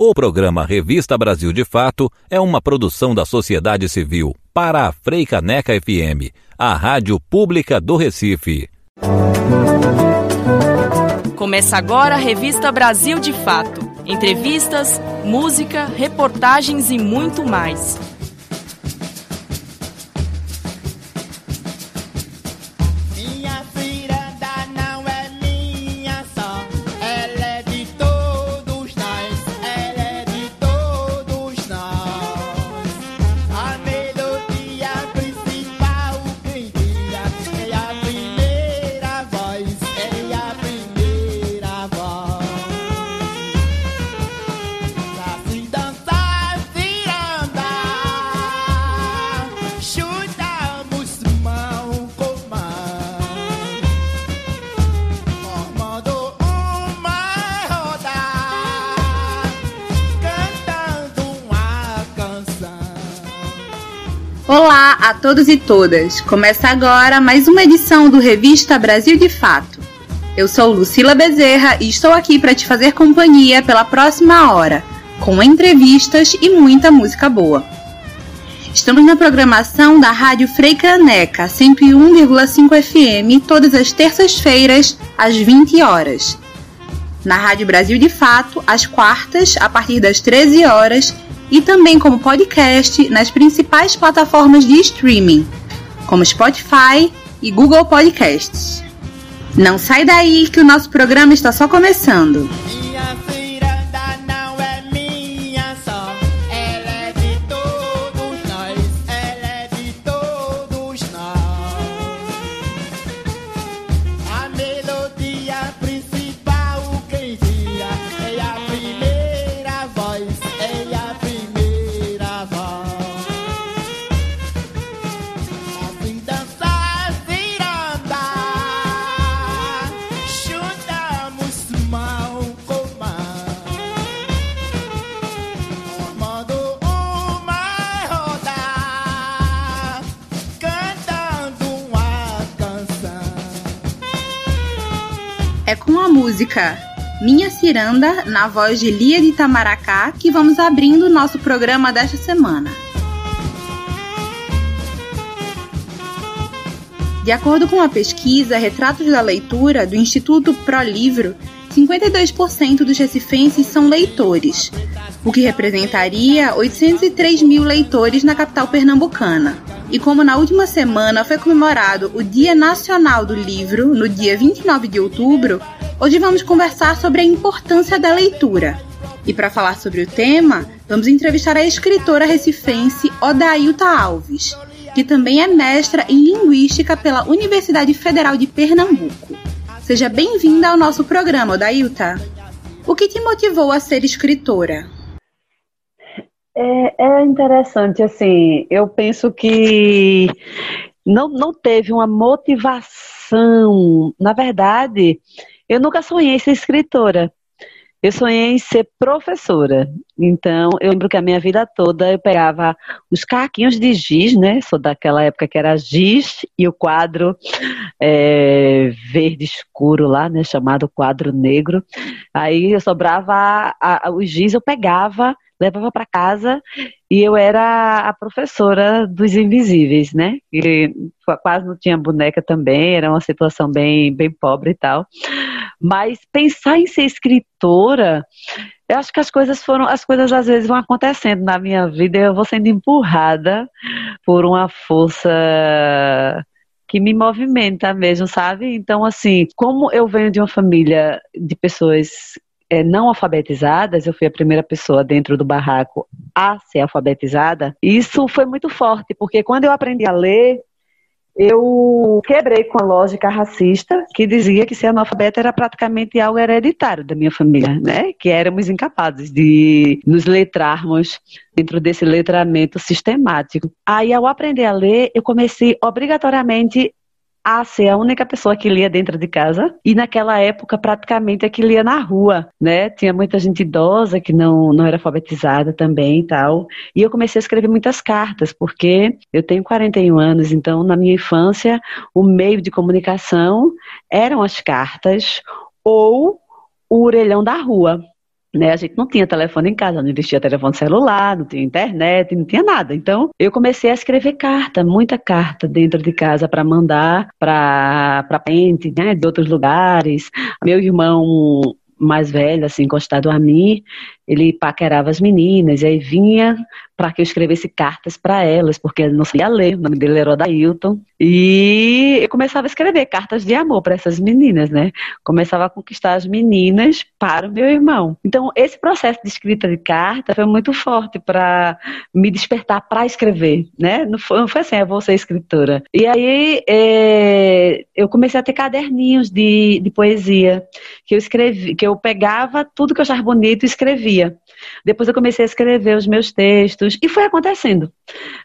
O programa Revista Brasil de Fato é uma produção da sociedade civil para a Freicaneca FM, a rádio pública do Recife. Começa agora a Revista Brasil de Fato. Entrevistas, música, reportagens e muito mais. A todos e todas. Começa agora mais uma edição do Revista Brasil de Fato. Eu sou Lucila Bezerra e estou aqui para te fazer companhia pela próxima hora, com entrevistas e muita música boa. Estamos na programação da Rádio Freicaneca 101,5 FM todas as terças-feiras às 20 horas. Na Rádio Brasil de Fato, às quartas, a partir das 13 horas e também como podcast nas principais plataformas de streaming, como Spotify e Google Podcasts. Não sai daí que o nosso programa está só começando. Música Minha Ciranda, na voz de Lia de Itamaracá, que vamos abrindo o nosso programa desta semana. De acordo com a pesquisa Retratos da Leitura do Instituto ProLivro, 52% dos recifenses são leitores, o que representaria 803 mil leitores na capital pernambucana. E como na última semana foi comemorado o Dia Nacional do Livro, no dia 29 de outubro, hoje vamos conversar sobre a importância da leitura. E para falar sobre o tema, vamos entrevistar a escritora recifense Odailta Alves, que também é mestra em Linguística pela Universidade Federal de Pernambuco. Seja bem-vinda ao nosso programa, Odailta. O que te motivou a ser escritora? É, é, interessante, assim, eu penso que não, não teve uma motivação. Na verdade, eu nunca sonhei ser escritora. Eu sonhei em ser professora. Então, eu lembro que a minha vida toda eu pegava os caquinhos de giz, né? Sou daquela época que era giz e o quadro é, verde escuro lá, né? Chamado quadro negro. Aí eu sobrava a, a, o giz, eu pegava levava para casa e eu era a professora dos invisíveis, né? E quase não tinha boneca também, era uma situação bem, bem pobre e tal. Mas pensar em ser escritora, eu acho que as coisas foram, as coisas às vezes vão acontecendo na minha vida eu vou sendo empurrada por uma força que me movimenta mesmo, sabe? Então, assim, como eu venho de uma família de pessoas é, não alfabetizadas, eu fui a primeira pessoa dentro do barraco a ser alfabetizada, isso foi muito forte, porque quando eu aprendi a ler, eu quebrei com a lógica racista que dizia que ser analfabeto era praticamente algo hereditário da minha família, né? Que éramos incapazes de nos letrarmos dentro desse letramento sistemático. Aí, ao aprender a ler, eu comecei obrigatoriamente a ser a única pessoa que lia dentro de casa e naquela época praticamente é que lia na rua, né? Tinha muita gente idosa que não, não era alfabetizada também e tal. E eu comecei a escrever muitas cartas, porque eu tenho 41 anos, então na minha infância o meio de comunicação eram as cartas ou o orelhão da rua. Né, a gente não tinha telefone em casa, não existia telefone celular, não tinha internet, não tinha nada. Então, eu comecei a escrever carta, muita carta dentro de casa para mandar para para parente, né, de outros lugares. Meu irmão mais velho, assim, encostado a mim, ele paquerava as meninas, e aí vinha para que eu escrevesse cartas para elas, porque ele não sabia ler, o nome dele era Odailton, e eu começava a escrever cartas de amor para essas meninas, né? Começava a conquistar as meninas para o meu irmão. Então, esse processo de escrita de carta foi muito forte para me despertar para escrever, né? Não foi, não foi assim, eu vou ser escritora. E aí, é, eu comecei a ter caderninhos de, de poesia, que eu escrevi, que eu pegava tudo que eu achava bonito e escrevia. Depois eu comecei a escrever os meus textos e foi acontecendo,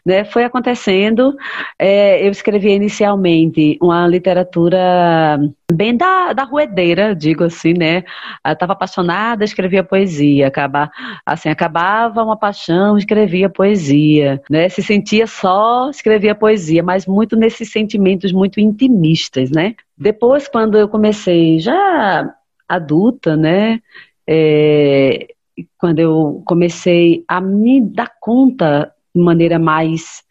né? Foi acontecendo. É, eu escrevia inicialmente uma literatura bem da, da ruedeira, digo assim, né? Estava apaixonada, escrevia poesia. Acaba, assim, acabava uma paixão, escrevia poesia, né? Se sentia só, escrevia poesia, mas muito nesses sentimentos muito intimistas, né? Depois, quando eu comecei já adulta, né? É, quando eu comecei a me dar conta de maneira mais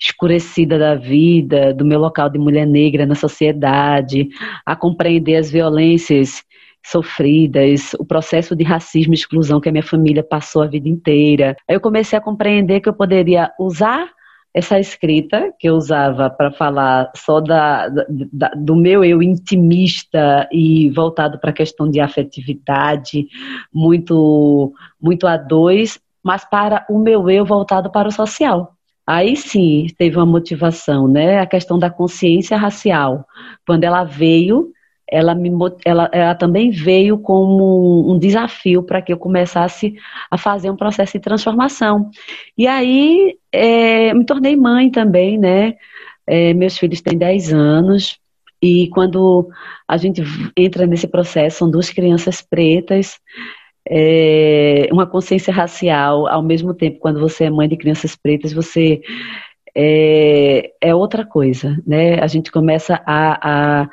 escurecida da vida, do meu local de mulher negra na sociedade, a compreender as violências sofridas, o processo de racismo e exclusão que a minha família passou a vida inteira. Eu comecei a compreender que eu poderia usar essa escrita que eu usava para falar só da, da, do meu eu intimista e voltado para a questão de afetividade, muito, muito a dois, mas para o meu eu voltado para o social. Aí sim teve uma motivação, né? A questão da consciência racial. Quando ela veio, ela, me, ela, ela também veio como um desafio para que eu começasse a fazer um processo de transformação. E aí é, me tornei mãe também, né? É, meus filhos têm 10 anos, e quando a gente entra nesse processo, são duas crianças pretas, é, uma consciência racial, ao mesmo tempo, quando você é mãe de crianças pretas, você é, é outra coisa, né? A gente começa a, a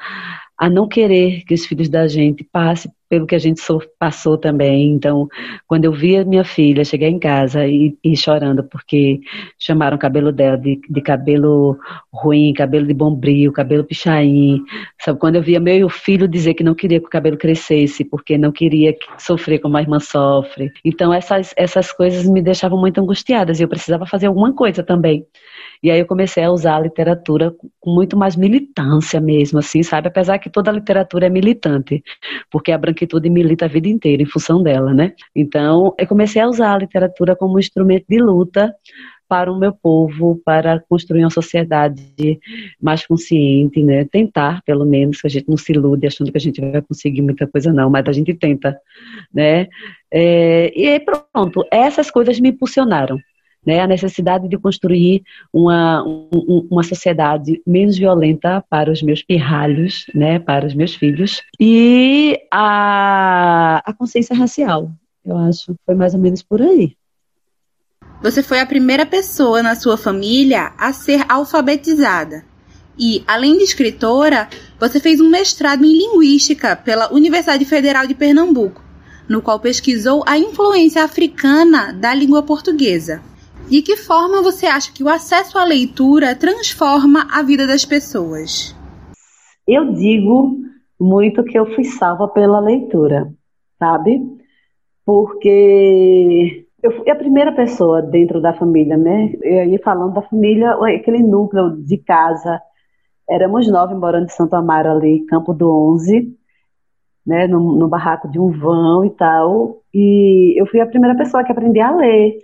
a não querer que os filhos da gente passem pelo que a gente passou também. Então, quando eu via minha filha chegar em casa e, e chorando porque chamaram o cabelo dela de, de, cabelo ruim, cabelo de bombril, cabelo pichain, sabe? Quando eu via meu filho dizer que não queria que o cabelo crescesse porque não queria sofrer como a irmã sofre. Então, essas, essas coisas me deixavam muito angustiadas e eu precisava fazer alguma coisa também. E aí eu comecei a usar a literatura com muito mais militância mesmo, assim, sabe? Apesar que toda a literatura é militante, porque a branquitude milita a vida inteira em função dela, né? Então, eu comecei a usar a literatura como instrumento de luta para o meu povo, para construir uma sociedade mais consciente, né? Tentar, pelo menos, que a gente não se ilude achando que a gente vai conseguir muita coisa, não, mas a gente tenta, né? É, e pronto, essas coisas me impulsionaram né, a necessidade de construir uma, um, uma sociedade menos violenta para os meus pirralhos, né, para os meus filhos, e a, a consciência racial, eu acho, foi mais ou menos por aí. Você foi a primeira pessoa na sua família a ser alfabetizada. E, além de escritora, você fez um mestrado em Linguística pela Universidade Federal de Pernambuco, no qual pesquisou a influência africana da língua portuguesa. De que forma você acha que o acesso à leitura transforma a vida das pessoas? Eu digo muito que eu fui salva pela leitura, sabe? Porque eu fui a primeira pessoa dentro da família, né? Eu ia falando da família, aquele núcleo de casa. Éramos nove morando em Santo Amaro ali, Campo do Onze, né? No, no barraco de um vão e tal. E eu fui a primeira pessoa que aprendi a ler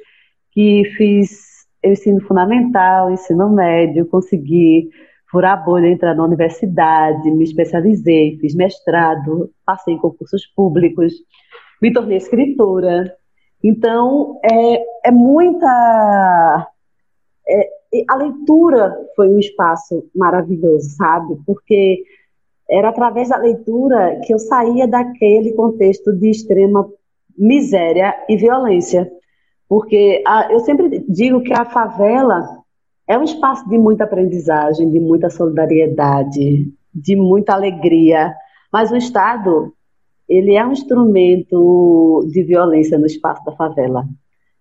que fiz ensino fundamental, ensino médio, consegui furar bolha, entrar na universidade, me especializei, fiz mestrado, passei em concursos públicos, me tornei escritora. Então, é, é muita. É, a leitura foi um espaço maravilhoso, sabe? Porque era através da leitura que eu saía daquele contexto de extrema miséria e violência. Porque a, eu sempre digo que a favela é um espaço de muita aprendizagem, de muita solidariedade, de muita alegria. Mas o Estado, ele é um instrumento de violência no espaço da favela.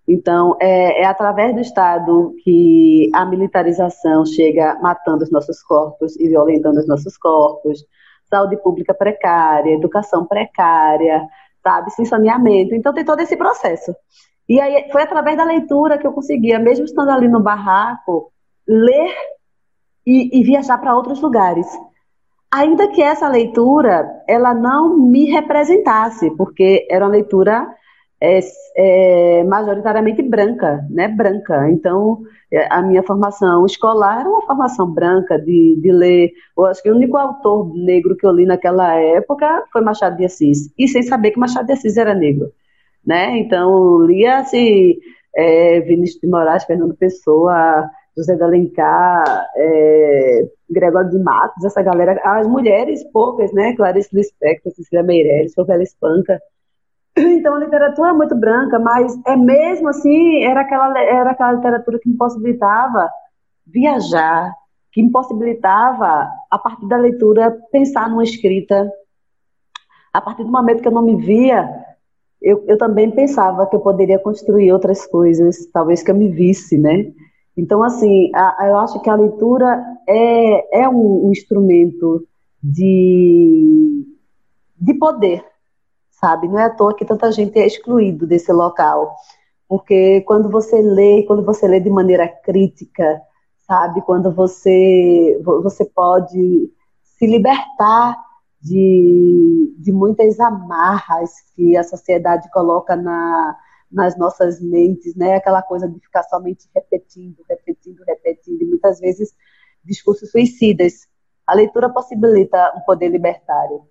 Então, é, é, através do Estado que a militarização chega matando os nossos corpos e violentando os nossos corpos, saúde pública precária, educação precária, sabe, sem saneamento. Então, tem todo esse processo. E aí, foi através da leitura que eu conseguia, mesmo estando ali no barraco, ler e, e viajar para outros lugares. Ainda que essa leitura, ela não me representasse, porque era uma leitura é, é, majoritariamente branca, né, branca. Então, é, a minha formação escolar era uma formação branca de, de ler. Eu acho que o único autor negro que eu li naquela época foi Machado de Assis, e sem saber que Machado de Assis era negro, né? Então, lia-se é, Vinícius de Moraes, Fernando Pessoa, José de Alencar, é, Gregório de Matos, essa galera, as mulheres poucas, né? Clarice Lispector, Cecília Meirelles, Sofia Espanca, então, a literatura é muito branca, mas é mesmo assim, era aquela, era aquela literatura que me possibilitava viajar, que me possibilitava, a partir da leitura, pensar numa escrita. A partir do momento que eu não me via, eu, eu também pensava que eu poderia construir outras coisas, talvez que eu me visse, né? Então, assim, a, eu acho que a leitura é, é um, um instrumento de, de poder, sabe? Não é à toa que tanta gente é excluído desse local, porque quando você lê, quando você lê de maneira crítica, sabe? Quando você você pode se libertar de, de muitas amarras que a sociedade coloca na, nas nossas mentes, né? Aquela coisa de ficar somente repetindo, repetindo, repetindo, e muitas vezes discursos suicidas. A leitura possibilita um poder libertário.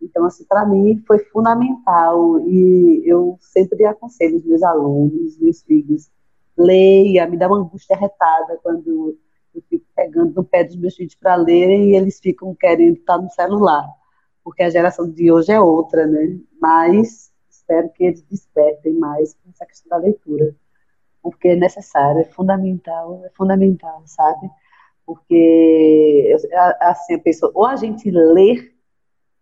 Então, assim, para mim foi fundamental e eu sempre aconselho os meus alunos, meus filhos, leia, me dá uma angústia retada quando eu fico pegando no pé dos meus filhos para lerem e eles ficam querendo estar no celular, porque a geração de hoje é outra, né? Mas espero que eles despertem mais essa questão da leitura, porque é necessário, é fundamental, é fundamental, sabe? Porque assim a pessoa, ou a gente lê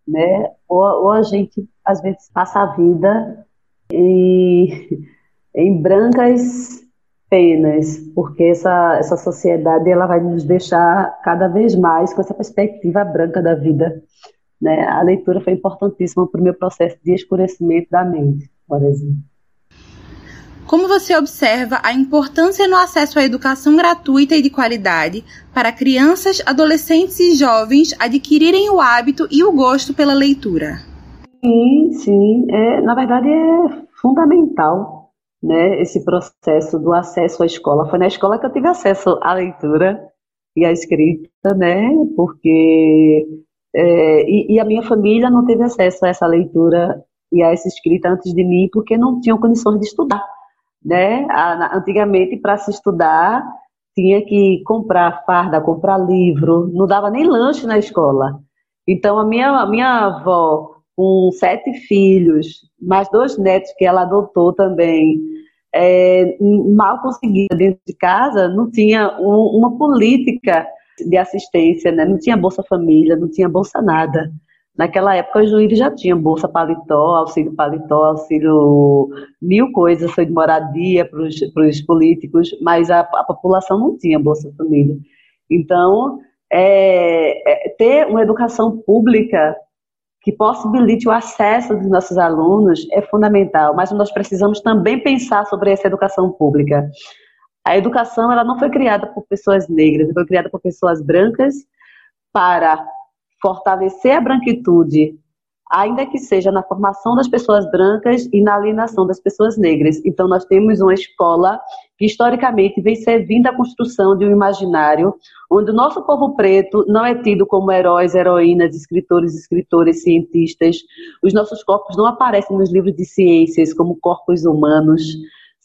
né? Ou, ou a gente às vezes passa a vida em, em brancas penas, porque essa, essa sociedade ela vai nos deixar cada vez mais com essa perspectiva branca da vida. Né? A leitura foi importantíssima para o meu processo de escurecimento da mente, por exemplo. Como você observa a importância no acesso à educação gratuita e de qualidade para crianças, adolescentes e jovens adquirirem o hábito e o gosto pela leitura? Sim, sim. É, na verdade, é fundamental né, esse processo do acesso à escola. Foi na escola que eu tive acesso à leitura e à escrita, né? Porque. É, e, e a minha família não teve acesso a essa leitura e a essa escrita antes de mim, porque não tinham condições de estudar né? Antigamente, para se estudar, tinha que comprar farda, comprar livro, não dava nem lanche na escola. Então, a minha, a minha avó, com sete filhos, mais dois netos que ela adotou também, é, mal conseguia dentro de casa, não tinha um, uma política de assistência, né? não tinha Bolsa Família, não tinha Bolsa nada. Naquela época, o juiz já tinha bolsa paletó, auxílio paletó, auxílio mil coisas, auxílio de moradia para os políticos, mas a, a, população não tinha bolsa família. Então, é, é, ter uma educação pública que possibilite o acesso dos nossos alunos é fundamental, mas nós precisamos também pensar sobre essa educação pública. A educação ela não foi criada por pessoas negras, foi criada por pessoas brancas para fortalecer a branquitude, ainda que seja na formação das pessoas brancas e na alienação das pessoas negras. Então, nós temos uma escola que, historicamente, vem servindo a construção de um imaginário onde o nosso povo preto não é tido como heróis, heroínas, escritores, escritoras, cientistas. Os nossos corpos não aparecem nos livros de ciências como corpos humanos,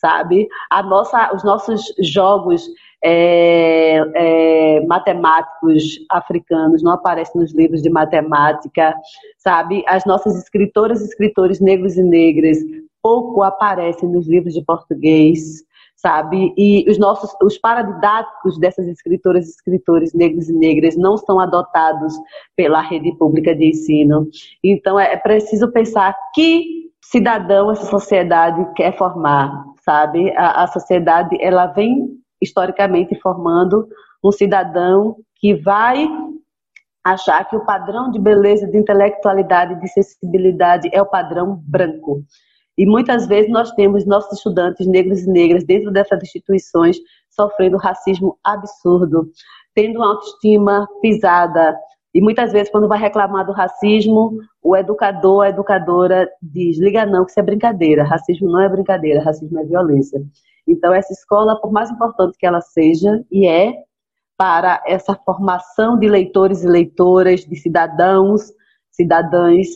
sabe? A nossa, os nossos jogos é, é, matemáticos africanos não aparecem nos livros de matemática, sabe? As nossas escritoras e escritores negros e negras pouco aparecem nos livros de português, sabe? E os nossos, os paradidáticos dessas escritoras e escritores negros e negras não são adotados pela rede pública de ensino. Então é preciso pensar que cidadão essa sociedade quer formar, sabe? A, a sociedade ela vem historicamente formando um cidadão que vai achar que o padrão de beleza, de intelectualidade, de sensibilidade é o padrão branco. E muitas vezes nós temos nossos estudantes negros e negras dentro dessas instituições sofrendo racismo absurdo, tendo uma autoestima pisada. E muitas vezes, quando vai reclamar do racismo, o educador, a educadora diz: liga não, que isso é brincadeira. Racismo não é brincadeira, racismo é violência. Então, essa escola, por mais importante que ela seja, e é, para essa formação de leitores e leitoras, de cidadãos, cidadãs,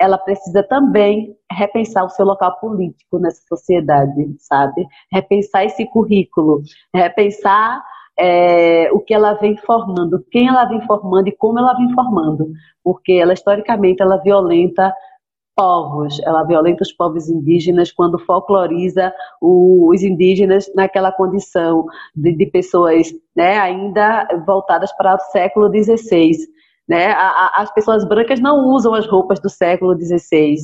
ela precisa também repensar o seu local político nessa sociedade, sabe? Repensar esse currículo, repensar é, o que ela vem formando, quem ela vem formando e como ela vem formando, porque ela historicamente ela violenta povos, ela violenta os povos indígenas quando folcloriza os indígenas naquela condição de, de pessoas né, ainda voltadas para o século XVI. Né? as pessoas brancas não usam as roupas do século XVI.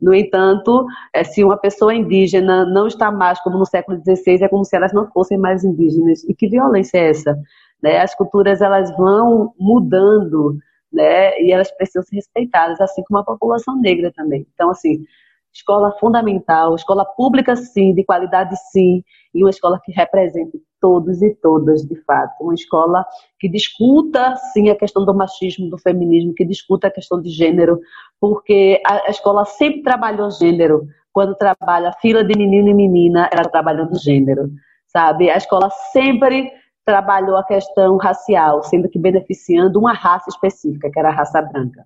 No entanto, é, se uma pessoa indígena não está mais como no século XVI, é como se elas não fossem mais indígenas. E que violência é essa? Né? As culturas elas vão mudando né? E elas precisam ser respeitadas, assim como a população negra também. Então, assim, escola fundamental, escola pública sim, de qualidade sim, e uma escola que represente todos e todas, de fato. Uma escola que discuta sim a questão do machismo, do feminismo, que discuta a questão de gênero, porque a, escola sempre trabalhou gênero. Quando trabalha fila de menino e menina, ela trabalhando gênero, sabe? A escola sempre trabalhou a questão racial, sendo que beneficiando uma raça específica, que era a raça branca.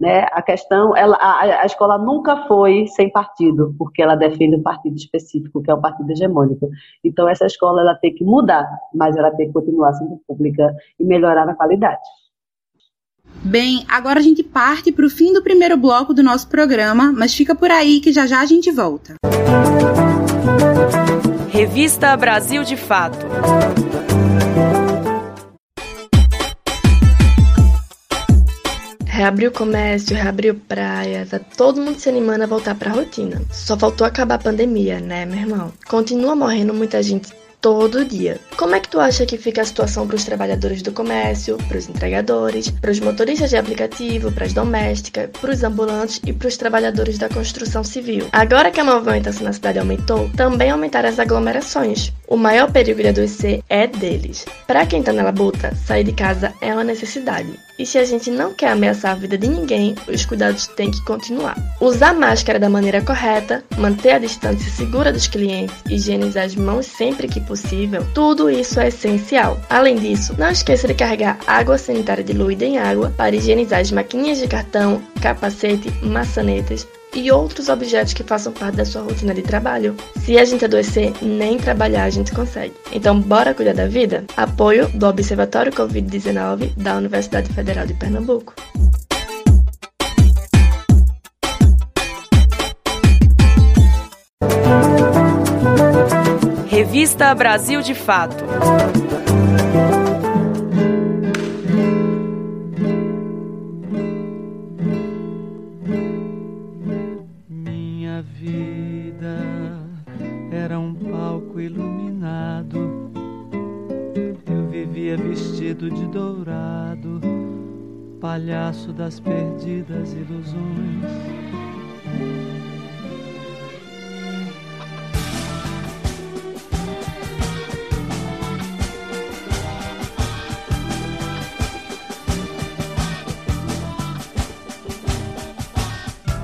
Né? A questão, ela, a, a, escola nunca foi sem partido, porque ela defende um partido específico, que é o partido hegemônico. Então essa escola ela tem que mudar, mas ela tem que continuar sendo pública e melhorar na qualidade. Bem, agora a gente parte para o fim do primeiro bloco do nosso programa, mas fica por aí que já já a gente volta. Revista Brasil de Fato. Reabriu comércio, reabriu praia, tá todo mundo se animando a voltar pra rotina. Só faltou acabar a pandemia, né, meu irmão? Continua morrendo muita gente todo dia. Como é que tu acha que fica a situação para os trabalhadores do comércio, para os entregadores, para os motoristas de aplicativo, para as domésticas, para os ambulantes e para os trabalhadores da construção civil? Agora que a movimentação na cidade aumentou, também aumentaram as aglomerações. O maior perigo de adoecer é deles. Para quem tá na labuta, sair de casa é uma necessidade. E se a gente não quer ameaçar a vida de ninguém, os cuidados têm que continuar. Usar máscara da maneira correta, manter a distância segura dos clientes, higienizar as mãos sempre que possível, tudo isso é essencial. Além disso, não esqueça de carregar água sanitária diluída em água para higienizar as maquininhas de cartão, capacete, maçanetas, e outros objetos que façam parte da sua rotina de trabalho. Se a gente adoecer, nem trabalhar a gente consegue. Então, bora cuidar da vida? Apoio do Observatório Covid-19 da Universidade Federal de Pernambuco. Revista Brasil de Fato. Minha vida era um palco iluminado. Eu vivia vestido de dourado, palhaço das perdidas ilusões.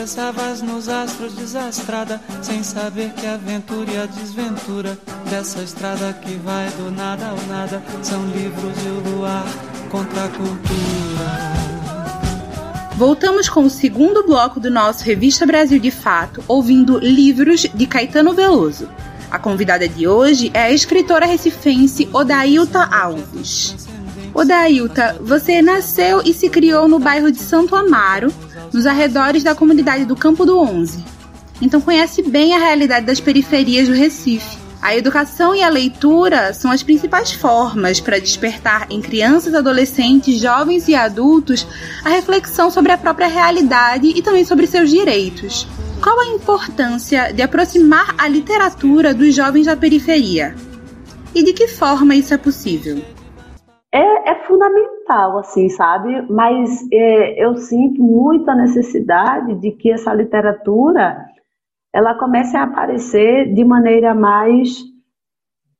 Pensavas nos astros desastrada, sem saber que a aventura e a desventura dessa estrada que vai do nada ao nada são livros e o luar contra a cultura. Voltamos com o segundo bloco do nosso Revista Brasil de Fato, ouvindo livros de Caetano Veloso. A convidada de hoje é a escritora recifense Odailta Alves. Odailta, você nasceu e se criou no bairro de Santo Amaro, nos arredores da comunidade do Campo do Onze. Então conhece bem a realidade das periferias do Recife. A educação e a leitura são as principais formas para despertar em crianças, adolescentes, jovens e adultos a reflexão sobre a própria realidade e também sobre seus direitos. Qual a importância de aproximar a literatura dos jovens da periferia? E de que forma isso é possível? É, é fundamental, assim, sabe? Mas é, eu sinto muita necessidade de que essa literatura ela comece a aparecer de maneira mais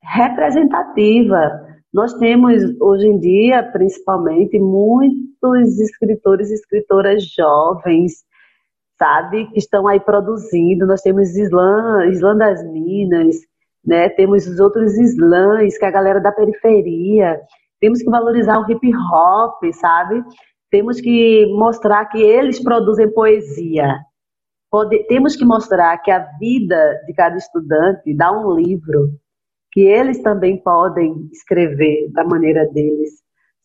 representativa. Nós temos hoje em dia, principalmente, muitos escritores e escritoras jovens, sabe, que estão aí produzindo. Nós temos Islã, Islã das Minas, né? Temos os outros slams, que é a galera da periferia. Temos que valorizar o hip hop, sabe? Temos que mostrar que eles produzem poesia, Pode, temos que mostrar que a vida de cada estudante dá um livro, que eles também podem escrever da maneira deles,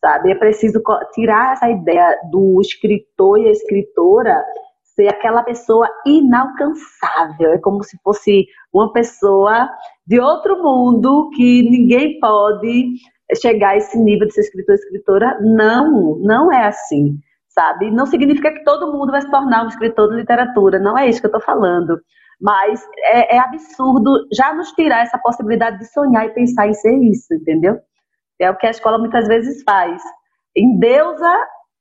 sabe? É preciso tirar essa ideia do escritor e a escritora ser aquela pessoa inalcançável, é como se fosse uma pessoa de outro mundo que ninguém pode chegar a esse nível de ser escritor escritora. Não, não é assim sabe? Não significa que todo mundo vai se tornar um escritor de literatura, não é isso que eu estou falando. Mas é, é, absurdo já nos tirar essa possibilidade de sonhar e pensar em ser isso, entendeu? É o que a escola muitas vezes faz. Endeusa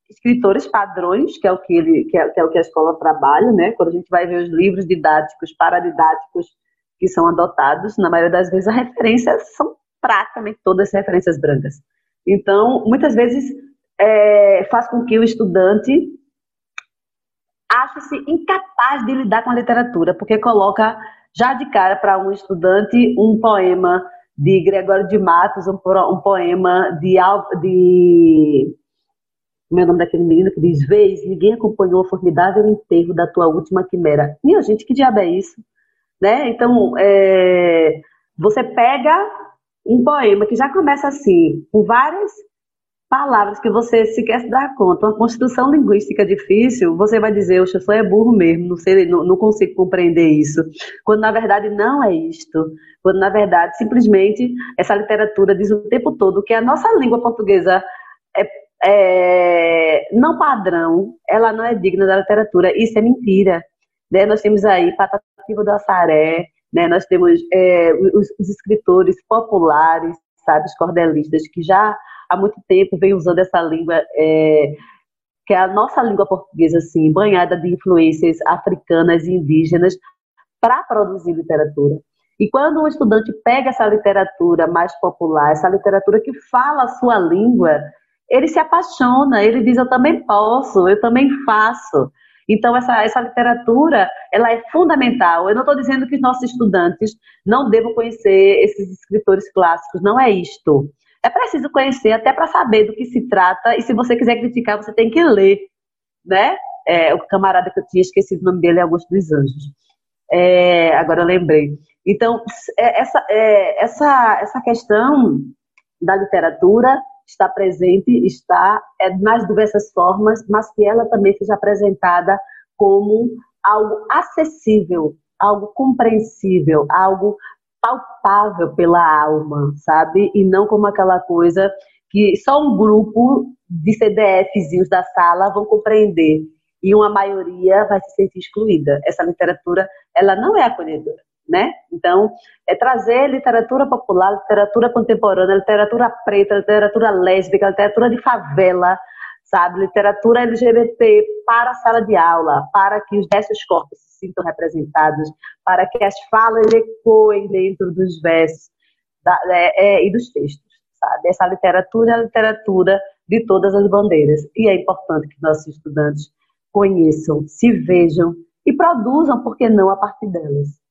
escritores padrões, que é o que, ele, que é, que é o que a escola trabalha, né? Quando a gente vai ver os livros didáticos, paradidáticos que são adotados, na maioria das vezes as referências são praticamente todas referências brancas. Então, muitas vezes é, faz com que o estudante ache-se incapaz de lidar com a literatura, porque coloca já de cara para um estudante um poema de Gregório de Matos, um, um poema de, de como é nome daquele menino que diz, vez, ninguém acompanhou o formidável enterro da tua última quimera. Minha gente, que diabo é isso? Né? Então, é, você pega um poema que já começa assim, com várias palavras que você sequer se dá conta, uma construção linguística difícil, você vai dizer, o sou é burro mesmo, não, sei, não, não consigo compreender isso. Quando na verdade não é isto. Quando na verdade, simplesmente, essa literatura diz o tempo todo que a nossa língua portuguesa é, é não padrão, ela não é digna da literatura. Isso é mentira. Né? Nós temos aí Patativa do Assaré, né? nós temos é, os, os escritores populares, sabe, os cordelistas, que já há muito tempo vem usando essa língua, é, que é a nossa língua portuguesa, assim, banhada de influências africanas e indígenas, para produzir literatura. E quando um estudante pega essa literatura mais popular, essa literatura que fala a sua língua, ele se apaixona, ele diz, eu também posso, eu também faço. Então, essa, essa literatura, ela é fundamental. Eu não estou dizendo que os nossos estudantes não devam conhecer esses escritores clássicos, não é isto é preciso conhecer até para saber do que se trata, e se você quiser criticar, você tem que ler, né? É, o camarada que eu tinha esquecido o nome dele é Augusto dos Anjos. É, agora eu lembrei. Então, é, essa, é, essa, essa questão da literatura está presente, está é, nas diversas formas, mas que ela também seja apresentada como algo acessível, algo compreensível, algo palpável pela alma, sabe? E não como aquela coisa que só um grupo de CDFzinhos da sala vão compreender e uma maioria vai se sentir excluída. Essa literatura, ela não é acolhedora, né? Então, é trazer literatura popular, literatura contemporânea, literatura preta, literatura lésbica, literatura de favela, sabe? Literatura LGBT para a sala de aula, para que os diversos corpos se sintam representados, para que as falas ecoem dentro dos versos da, é, é, e dos textos, sabe? Essa literatura é a literatura de todas as bandeiras. E é importante que nossos estudantes conheçam, se vejam e produzam, por que não, a partir delas.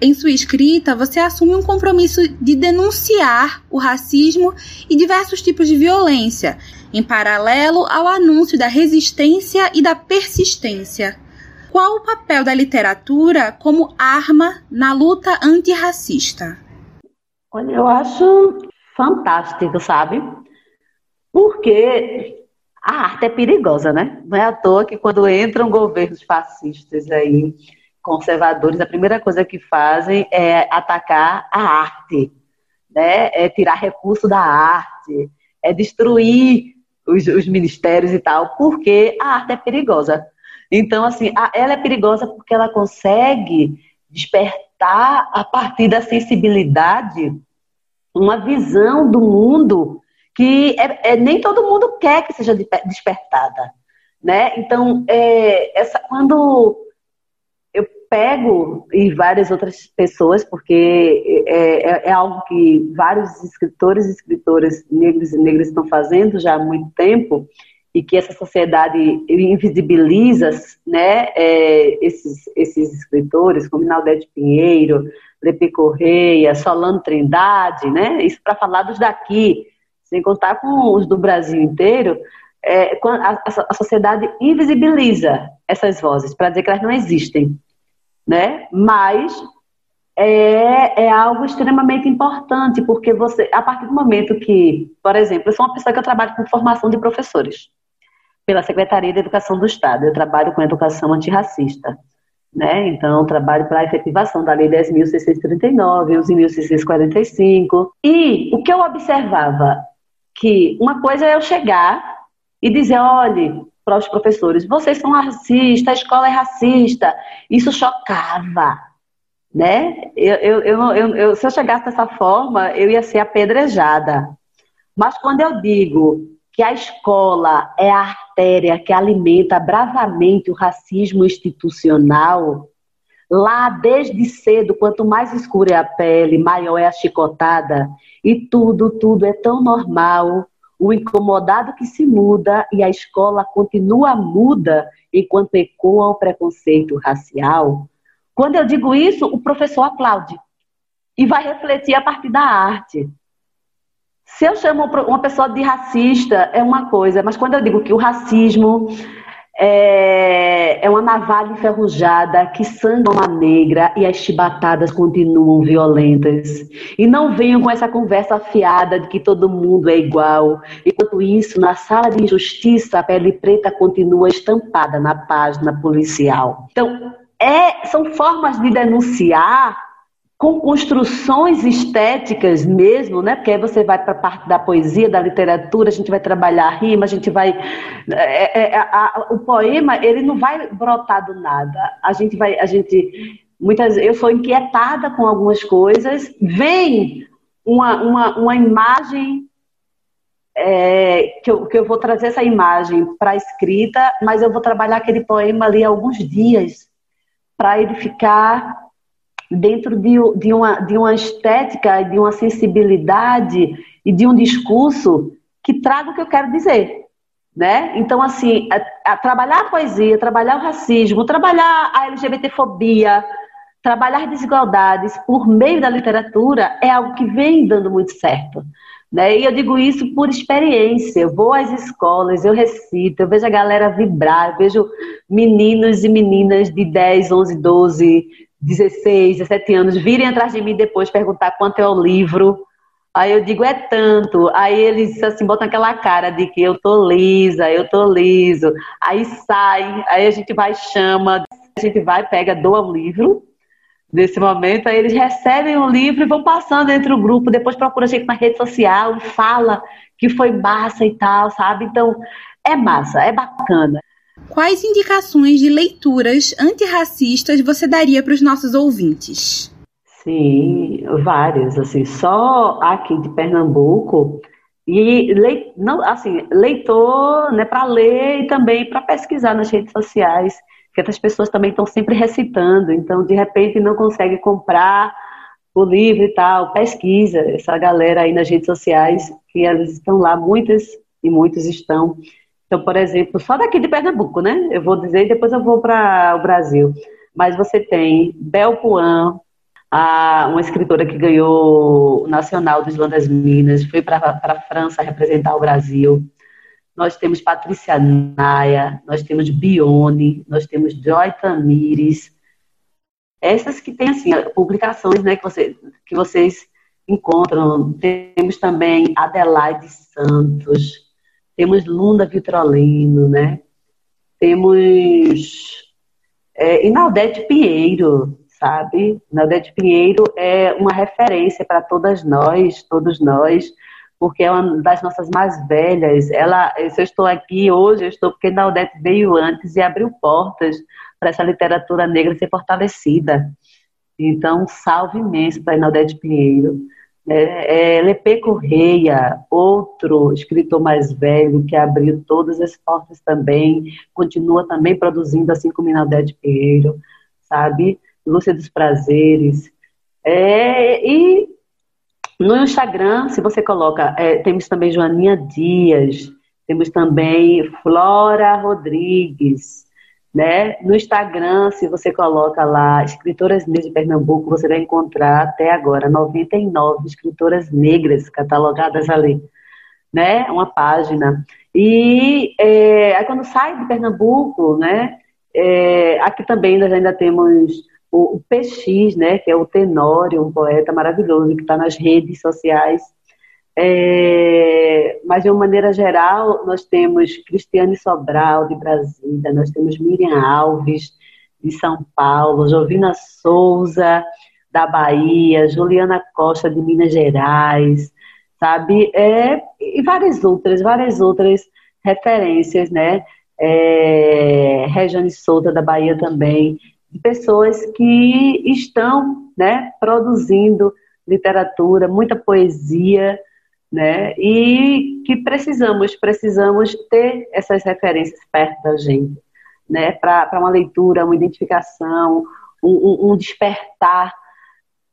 Em sua escrita, você assume um compromisso de denunciar o racismo e diversos tipos de violência, em paralelo ao anúncio da resistência e da persistência. Qual o papel da literatura como arma na luta antirracista? Olha, eu acho fantástico, sabe? Porque a arte é perigosa, né? Não é à toa que quando entram governos fascistas aí, conservadores, a primeira coisa que fazem é atacar a arte, né? É tirar recurso da arte, é destruir os, os ministérios e tal, porque a arte é perigosa. Então, assim, a, ela é perigosa porque ela consegue despertar a partir da sensibilidade uma visão do mundo que é, é, nem todo mundo quer que seja despertada, né? Então, é, essa, quando pego e várias outras pessoas, porque é, é, é, algo que vários escritores e escritoras negros e negras estão fazendo já há muito tempo e que essa sociedade invisibiliza, né? É, esses, esses escritores, como Naldete Pinheiro, Lepe Correia, Solano Trindade, né? Isso para falar dos daqui sem contar com os do Brasil inteiro, é, a, a, sociedade invisibiliza essas vozes para dizer que elas não existem, né? Mas é, é, algo extremamente importante porque você, a partir do momento que, por exemplo, eu sou uma pessoa que eu trabalho com formação de professores pela Secretaria de Educação do Estado, eu trabalho com educação antirracista. Né? Então, trabalho para a efetivação da Lei 10.639, 11.645. E o que eu observava que uma coisa é eu chegar e dizer, olhe, para os professores, vocês são racistas, a escola é racista. Isso chocava, né? Eu, eu, eu, eu, se eu chegasse dessa forma, eu ia ser apedrejada. Mas quando eu digo que a escola é a artéria que alimenta bravamente o racismo institucional, lá desde cedo, quanto mais escura é a pele, maior é a chicotada, e tudo, tudo é tão normal. O incomodado que se muda e a escola continua muda enquanto ecoa o preconceito racial. Quando eu digo isso, o professor aplaude e vai refletir a partir da arte. Se eu chamo uma pessoa de racista, é uma coisa, mas quando eu digo que o racismo é, é uma navalha enferrujada que sangra uma negra e as chibatadas continuam violentas. E não venham com essa conversa afiada de que todo mundo é igual. Enquanto isso, na sala de injustiça, a pele preta continua estampada na página policial. Então, é, são formas de denunciar com construções estéticas mesmo, né? Porque aí você vai para a parte da poesia, da literatura, a gente vai trabalhar a rima, a gente vai. É, é, é, a, o poema, ele não vai brotar do nada. A gente vai. A gente. Muitas eu sou inquietada com algumas coisas, vem uma, uma, uma imagem. É, que, eu, que eu vou trazer essa imagem para a escrita, mas eu vou trabalhar aquele poema ali alguns dias para ele ficar dentro de, de, uma, de uma estética, de uma sensibilidade e de um discurso que traga o que eu quero dizer. Né? Então, assim, a, a trabalhar a poesia, trabalhar o racismo, trabalhar a LGBTfobia, trabalhar desigualdades por meio da literatura é algo que vem dando muito certo. Né? E eu digo isso por experiência. Eu vou às escolas, eu recito, eu vejo a galera vibrar, eu vejo meninos e meninas de 10, 11, 12, 16, 17 anos virem atrás de mim depois perguntar quanto é o livro. Aí eu digo, é tanto. Aí eles assim botam aquela cara de que eu tô lisa, eu tô liso. Aí sai, aí a gente vai, chama, a gente vai, pega, doa o livro. Nesse momento, aí eles recebem o livro e vão passando entre o grupo, depois procura a gente na rede social e fala que foi massa e tal, sabe? Então, é massa, é bacana. Quais indicações de leituras antirracistas você daria para os nossos ouvintes? Sim, várias. Assim, só aqui de Pernambuco e le, não, assim, leitor, né, para ler e também para pesquisar nas redes sociais, que outras pessoas também estão sempre recitando, então de repente não consegue comprar o livro e tal, pesquisa essa galera aí nas redes sociais, que elas estão lá, muitas e muitos estão Então, por exemplo, só daqui de Pernambuco, né? Eu vou dizer e depois eu vou para o Brasil. Mas você tem Bel Puan, a, uma escritora que ganhou o Nacional do Islã das Minas, foi para a França representar o Brasil. Nós temos Patrícia Naia, nós temos Bione, nós temos Joy Tamires. Essas que têm, assim, publicações né, que, você, que vocês encontram. Temos também Adelaide Santos, temos Lunda Vitrolino, né? Temos é, Inaldete Pinheiro, sabe? Inaldete Pinheiro é uma referência para todas nós, todos nós, porque é uma das nossas mais velhas. Ela, se eu estou aqui hoje, eu estou porque Inaldete veio antes e abriu portas para essa literatura negra ser fortalecida. Então, salve imenso para Inaldete Pinheiro. É, é, Lepê Correia, outro escritor mais velho que abriu todas as portas também, continua também produzindo, assim como Inaldete Pinheiro, sabe? Lúcia dos Prazeres. É, e no Instagram, se você coloca, é, temos também Joaninha Dias, temos também Flora Rodrigues, né? No Instagram, se você coloca lá escritoras negras de Pernambuco, você vai encontrar até agora 99 escritoras negras catalogadas ali, né? Uma página. E é, aí quando sai de Pernambuco, né? É, aqui também nós ainda temos o, o PX, né? Que é o Tenório, um poeta maravilhoso que está nas redes sociais é, mas, de uma maneira geral, nós temos Cristiane Sobral, de Brasília, nós temos Miriam Alves, de São Paulo, Jovina Souza, da Bahia, Juliana Costa, de Minas Gerais, sabe? É, e várias outras, várias outras referências, né? É, Regiane Souza, da Bahia também, de pessoas que estão né, produzindo literatura, muita poesia, né? E que precisamos, precisamos ter essas referências perto da gente, né? Para uma leitura, uma identificação, um, um despertar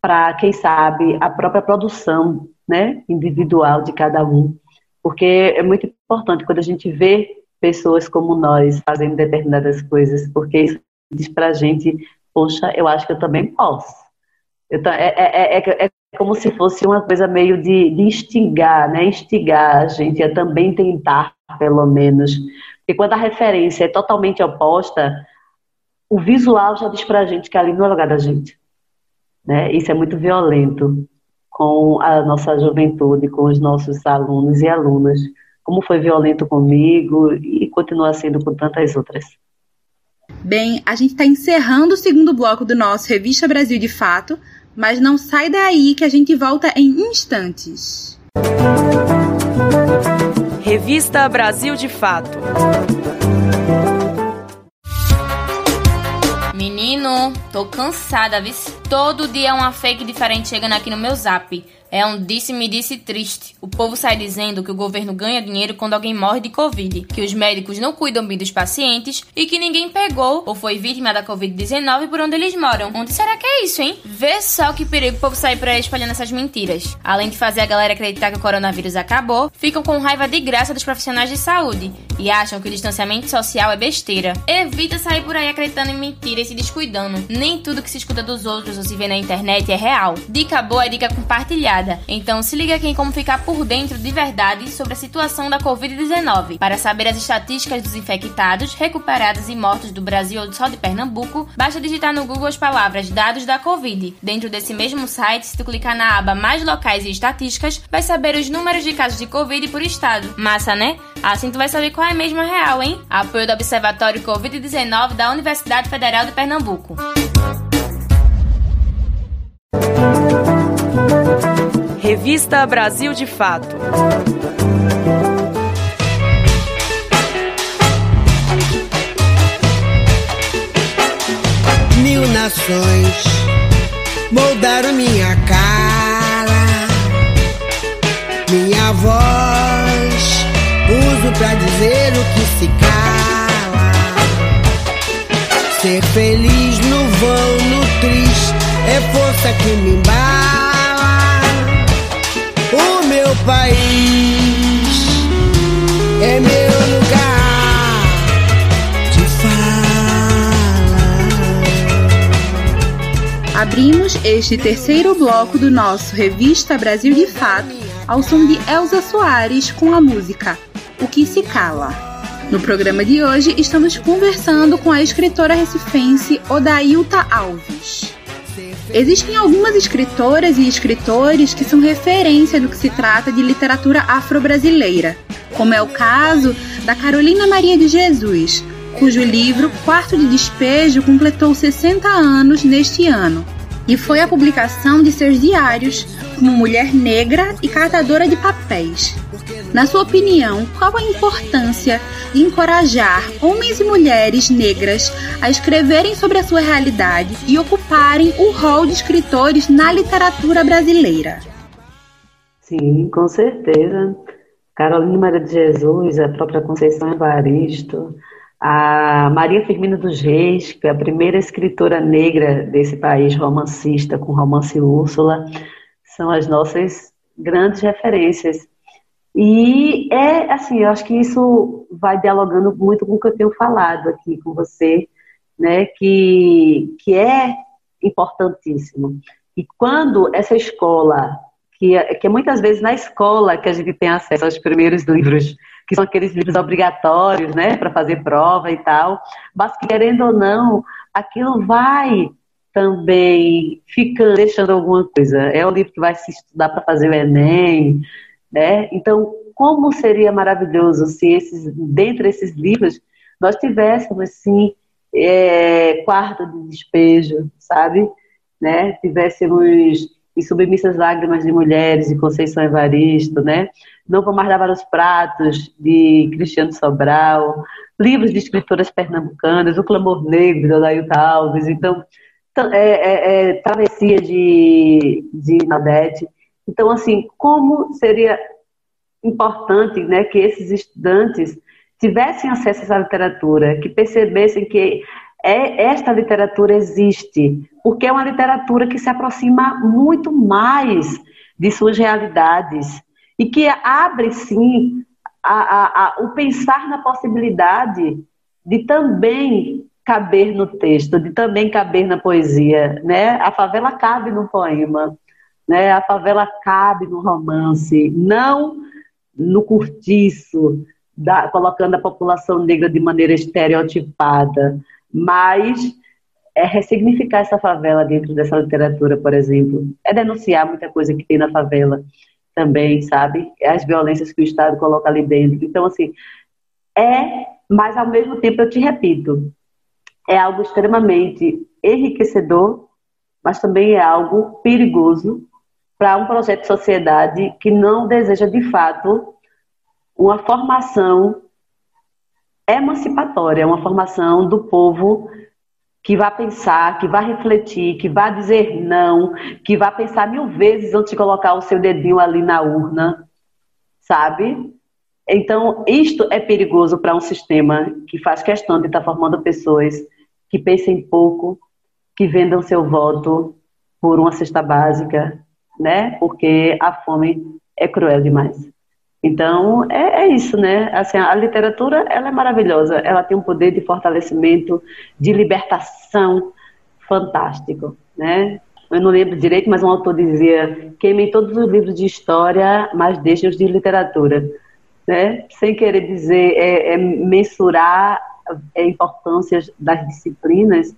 para, quem sabe, a própria produção, né? Individual de cada um, porque é muito importante quando a gente vê pessoas como nós fazendo determinadas coisas, porque isso diz para a gente, poxa, eu acho que eu também posso. Eu, é, é, é, é, como se fosse uma coisa meio de, de instigar, né? Instigar a gente a também tentar, pelo menos. Porque quando a referência é totalmente oposta, o visual já diz pra gente que ali não é lugar da gente. Né? Isso é muito violento com a nossa juventude, com os nossos alunos e alunas. Como foi violento comigo e continua sendo com tantas outras. Bem, a gente está encerrando o segundo bloco do nosso Revista Brasil de Fato, mas não sai daí que a gente volta em instantes. Revista Brasil de Fato. Menino, tô cansada, viu? Todo dia uma fake diferente chegando aqui no meu zap. É um disse-me-disse triste. O povo sai dizendo que o governo ganha dinheiro quando alguém morre de Covid, que os médicos não cuidam bem dos pacientes e que ninguém pegou ou foi vítima da Covid-19 por onde eles moram. Onde será que é isso, hein? Vê só que perigo o povo sair por aí espalhando essas mentiras. Além de fazer a galera acreditar que o coronavírus acabou, ficam com raiva de graça dos profissionais de saúde e acham que o distanciamento social é besteira. Evita sair por aí acreditando em mentiras e se descuidando. Nem tudo que se escuta dos outros se vê na internet é real. Dica boa é dica compartilhada então se liga aqui em como ficar por dentro de verdade sobre a situação da Covid-19. Para saber as estatísticas dos infectados, recuperados e mortos do Brasil ou só de Pernambuco, basta digitar no Google as palavras dados da Covid. Dentro desse mesmo site, se tu clicar na aba mais locais e estatísticas, vai saber os números de casos de Covid por estado. Massa, né? Assim tu vai saber qual é a mesma real, hein? Apoio do Observatório Covid-19 da Universidade Federal de Pernambuco. Revista Brasil de Fato. Mil nações moldaram minha cara, minha voz uso pra dizer o que se cala. Ser feliz no vão, no triste, é força que me embala. O meu país é meu lugar de fala. Abrimos este terceiro bloco do nosso Revista Brasil de Fato ao som de Elza Soares com a música O que se cala. No programa de hoje, estamos conversando com a escritora recifense Odailta Alves. Existem algumas escritoras e escritores que são referência do que se trata de literatura afro-brasileira, como é o caso da Carolina Maria de Jesus, cujo livro Quarto de Despejo completou 60 anos neste ano, e foi a publicação de seus diários como mulher negra e catadora de papéis. Na sua opinião, qual a importância de encorajar homens e mulheres negras a escreverem sobre a sua realidade e ocuparem o rol de escritores na literatura brasileira? Sim, com certeza. Carolina Maria de Jesus, a própria Conceição Evaristo, a Maria Firmina dos Reis, que é a primeira escritora negra desse país, romancista, com romance Úrsula, são as nossas grandes referências. E é assim, eu acho que isso vai dialogando muito com o que eu tenho falado aqui com você, né? Que, que é importantíssimo. E quando essa escola, que, é, que é muitas vezes na escola que a gente tem acesso aos primeiros livros, que são aqueles livros obrigatórios, né, para fazer prova e tal, mas que querendo ou não, aquilo vai também ficando, deixando alguma coisa. É o livro que vai se estudar para fazer o Enem, né? Então, como seria maravilhoso se esses, dentre esses livros nós tivéssemos, sim, é, quarto de despejo, sabe? Né? Tivéssemos em Submissas Lágrimas de Mulheres, de Conceição Evaristo, né? Não Vou Mais Lavar os Pratos, de Cristiano Sobral, livros de escritoras pernambucanas, O Clamor Negro, de Odailta Alves, então, é, é, é, Travessia de, de Nadete. Então, assim, como seria importante né, que esses estudantes tivessem acesso a essa literatura, que percebessem que é, esta literatura existe, porque é uma literatura que se aproxima muito mais de suas realidades e que abre, sim, a, a, a, o pensar na possibilidade de também caber no texto, de também caber na poesia. Né? A favela cabe no poema, né? A favela cabe no romance, não no curtiço, da, colocando a população negra de maneira estereotipada, mas é ressignificar essa favela dentro dessa literatura, por exemplo. É denunciar muita coisa que tem na favela também, sabe? As violências que o Estado coloca ali dentro. Então, assim, é, mas ao mesmo tempo eu te repito, é algo extremamente enriquecedor, mas também é algo perigoso para um projeto de sociedade que não deseja de fato uma formação emancipatória, uma formação do povo que vai pensar, que vai refletir, que vai dizer não, que vai pensar mil vezes antes de colocar o seu dedinho ali na urna, sabe? Então, isto é perigoso para um sistema que faz questão de estar tá formando pessoas que pensem pouco, que vendam seu voto por uma cesta básica, né? Porque a fome é cruel demais. Então, é, é, isso, né? Assim, a literatura, ela é maravilhosa. Ela tem um poder de fortalecimento, de libertação fantástico, né? Eu não lembro direito, mas um autor dizia: queimem todos os livros de história, mas deixem os de literatura. Né? Sem querer dizer, é, é mensurar a importância das disciplinas,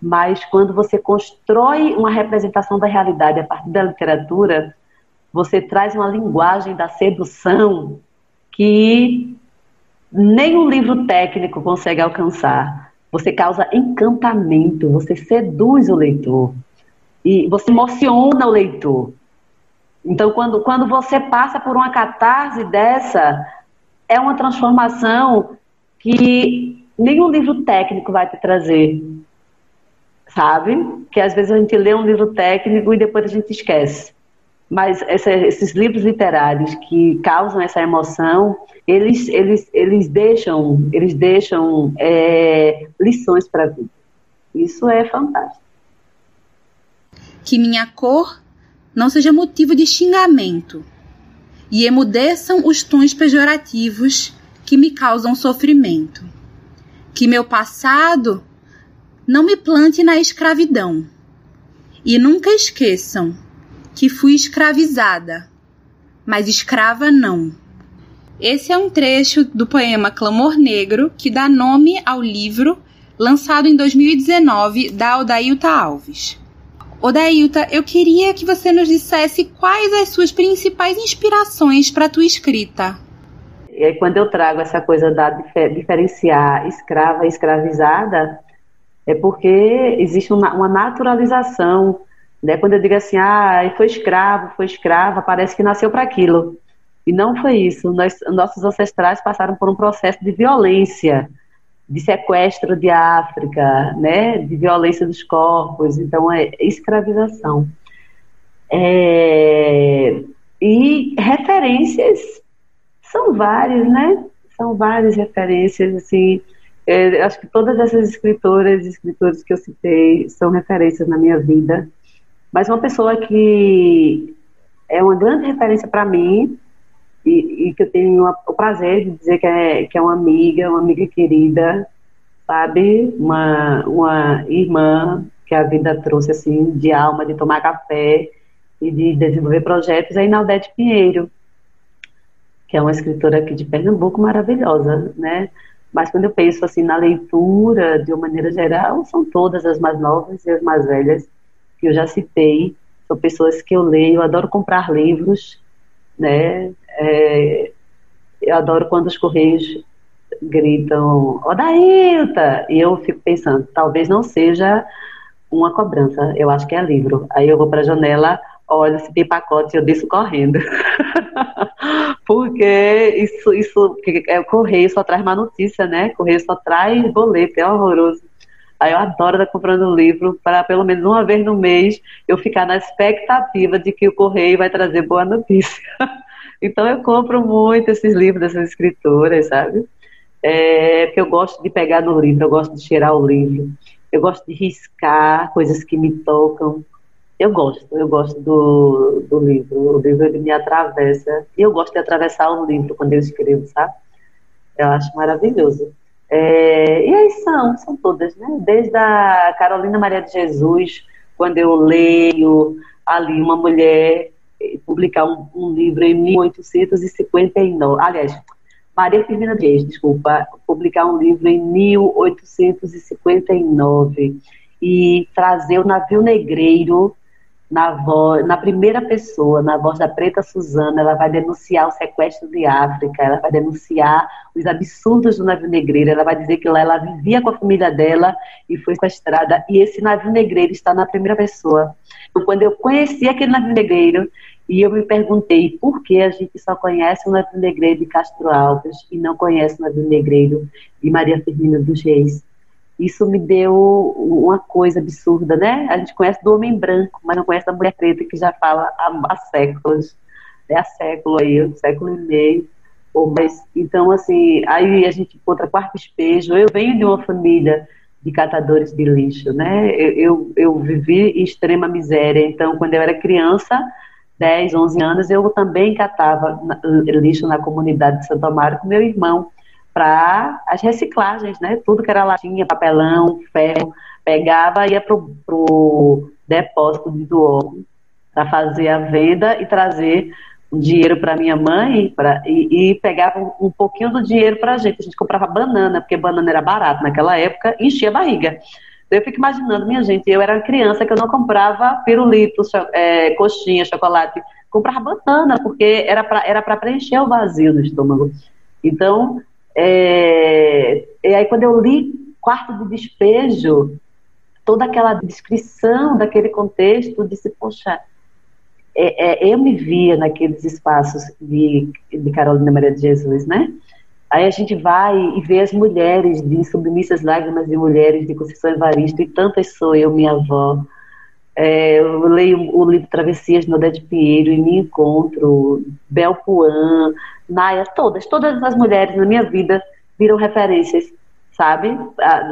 mas quando você constrói uma representação da realidade a partir da literatura, você traz uma linguagem da sedução que nenhum livro técnico consegue alcançar. Você causa encantamento, você seduz o leitor e você emociona o leitor. Então, quando, quando você passa por uma catarse dessa, é uma transformação que nenhum livro técnico vai te trazer sabe? Que às vezes a gente lê um livro técnico e depois a gente esquece. Mas essa, esses livros literários que causam essa emoção, eles, eles, eles deixam, eles deixam é, lições para a vida. Isso é fantástico. Que minha cor não seja motivo de xingamento e emudeçam os tons pejorativos que me causam sofrimento. Que meu passado não me plante na escravidão E nunca esqueçam que fui escravizada, mas escrava não. Esse é um trecho do poema Clamor Negro que dá nome ao livro lançado em 2019 da Odailta Alves. Odailta, eu queria que você nos dissesse quais as suas principais inspirações para a tua escrita. E aí, quando eu trago essa coisa da diferenciar escrava e escravizada, é porque existe uma, uma naturalização. Né? Quando eu digo assim, ah, foi escravo, foi escrava, parece que nasceu para aquilo. E não foi isso. Nós, nossos ancestrais passaram por um processo de violência, de sequestro de África, né? de violência dos corpos. Então, é escravização. É... E referências são várias, né? São várias referências, assim. É, acho que todas essas escritoras e escritores que eu citei são referências na minha vida. Mas uma pessoa que é uma grande referência para mim e, e, que eu tenho o prazer de dizer que é, que é uma amiga, uma amiga querida, sabe? Uma, uma irmã que a vida trouxe, assim, de alma, de tomar café e de desenvolver projetos, é Inaldete Pinheiro, que é uma escritora aqui de Pernambuco maravilhosa, né? Mas quando eu penso assim na leitura, de uma maneira geral, são todas as mais novas e as mais velhas que eu já citei. São pessoas que eu leio, eu adoro comprar livros, né? É, eu adoro quando os correios gritam Odailta! E eu fico pensando, talvez não seja uma cobrança, eu acho que é livro. Aí eu vou para a janela, olha, se tem pacote, eu desço correndo. Porque isso, isso, é, o correio só traz má notícia, né? Correio só traz boleto, é horroroso. Aí eu adoro estar comprando um livro para pelo menos uma vez no mês eu ficar na expectativa de que o correio vai trazer boa notícia. então eu compro muito esses livros dessas escritoras, sabe? É, porque eu gosto de pegar no livro, eu gosto de cheirar o livro, eu gosto de riscar coisas que me tocam. Eu gosto, eu gosto do, do livro. O livro ele me atravessa. E eu gosto de atravessar o livro quando eu escrevo, sabe? Eu acho maravilhoso. É, e aí são, são todas, né? Desde a Carolina Maria de Jesus, quando eu leio ali uma mulher publicar um, um livro em 1859. Aliás, Maria Firmina Dias, desculpa, publicar um livro em 1859 e trazer o navio negreiro na, voz, na primeira pessoa, na voz da Preta Suzana, ela vai denunciar o sequestro de África, ela vai denunciar os absurdos do navio negreiro, ela vai dizer que lá ela vivia com a família dela e foi sequestrada, e esse navio negreiro está na primeira pessoa. Então, quando eu conheci aquele navio negreiro, e eu me perguntei por que a gente só conhece o navio negreiro de Castro Alves e não conhece o navio negreiro de Maria Firmina dos Reis isso me deu uma coisa absurda, né? A gente conhece do homem branco, mas não conhece da mulher preta que já fala há, há séculos, é há século aí, um século e meio. Então, assim, aí a gente encontra quarto espejo. Eu venho de uma família de catadores de lixo, né? Eu, eu, eu vivi em extrema miséria, então, quando eu era criança, 10, 11 anos, eu também catava lixo na comunidade de Santo Amaro com meu irmão para as reciclagens, né? Tudo que era latinha, papelão, ferro, pegava e ia para o depósito de dono para fazer a venda e trazer um dinheiro para minha mãe pra, e, e pegava um, um, pouquinho do dinheiro para a gente. A gente comprava banana, porque banana era barato naquela época, enchia a barriga. Eu fico imaginando, minha gente, eu era criança que eu não comprava pirulito, é, coxinha, chocolate, comprava banana, porque era para era preencher o vazio do estômago. Então, é, e aí, quando eu li Quarto de Despejo, toda aquela descrição daquele contexto, disse, poxa, é, é, eu me via naqueles espaços de, de Carolina Maria de Jesus, né? Aí a gente vai e vê as mulheres de Submissas Lágrimas de Mulheres, de Conceição Evaristo, e tantas sou eu, minha avó. É, eu leio o livro Travessias no Odete Pinheiro e me encontro, Bel Puan, Naya, todas, todas as mulheres na minha vida viram referências, sabe?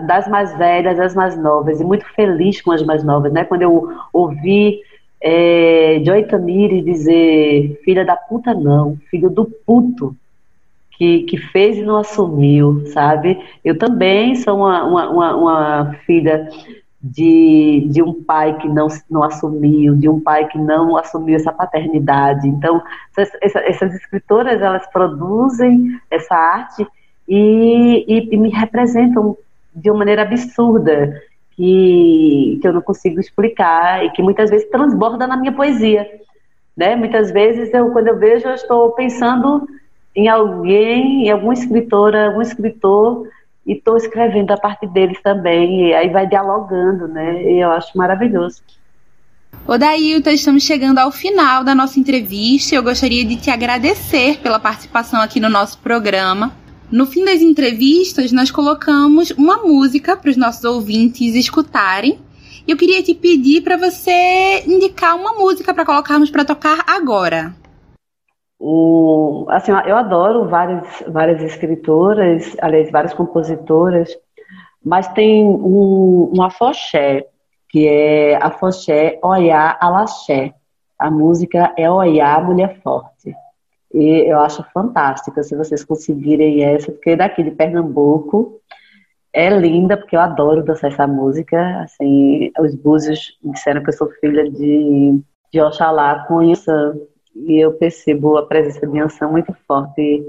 Das mais velhas, das mais novas, e muito feliz com as mais novas, né? Quando eu ouvi é, Joy Tamires dizer filha da puta não, filho do puto, que, que fez e não assumiu, sabe? Eu também sou uma, uma, uma, uma filha de, de um pai que não, não assumiu, de um pai que não assumiu essa paternidade. Então, essas, essas escritoras, elas produzem essa arte e, e, e, me representam de uma maneira absurda, que, que eu não consigo explicar e que muitas vezes transborda na minha poesia. Né? Muitas vezes, eu, quando eu vejo, eu estou pensando em alguém, em alguma escritora, algum escritor e estou escrevendo a partir deles também, e aí vai dialogando, né? E eu acho maravilhoso. Odailton, estamos chegando ao final da nossa entrevista. Eu gostaria de te agradecer pela participação aqui no nosso programa. No fim das entrevistas, nós colocamos uma música para os nossos ouvintes escutarem. Eu queria te pedir para você indicar uma música para colocarmos para tocar agora. O, assim, eu adoro várias, várias escritoras, aliás, várias compositoras, mas tem um, um afoxé, que é afoxé Oiá Alaxé. A música é Oiá Mulher Forte. E eu acho fantástica se vocês conseguirem essa, porque daqui de Pernambuco é linda, porque eu adoro dançar essa música. Assim, os búzios disseram que eu sou filha de, de Oxalá com Yansan, e eu percebo a presença de Yansan muito forte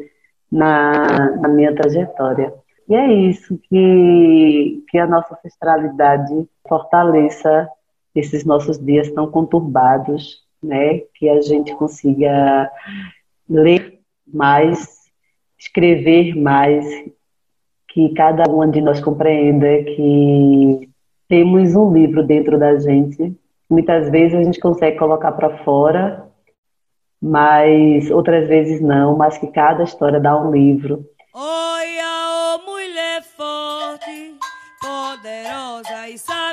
na, na minha trajetória. E é isso, que, que a nossa ancestralidade fortaleça esses nossos dias tão conturbados, né? Que a gente consiga ler mais, escrever mais, que cada uma de nós compreenda que temos um livro dentro da gente. Muitas vezes a gente consegue colocar para fora, mas outras vezes não, mas que cada história dá um livro. Olha, oh, mulher forte, poderosa e sagrada,